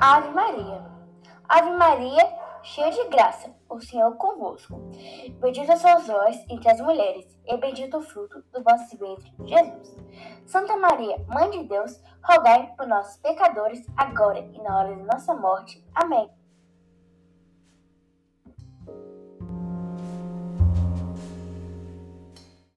Ave Maria. Ave Maria, cheia de graça, o Senhor convosco. Bendita sois vós entre as mulheres, e bendito o fruto do vosso ventre, Jesus. Santa Maria, Mãe de Deus, rogai por nós, pecadores, agora e na hora de nossa morte. Amém.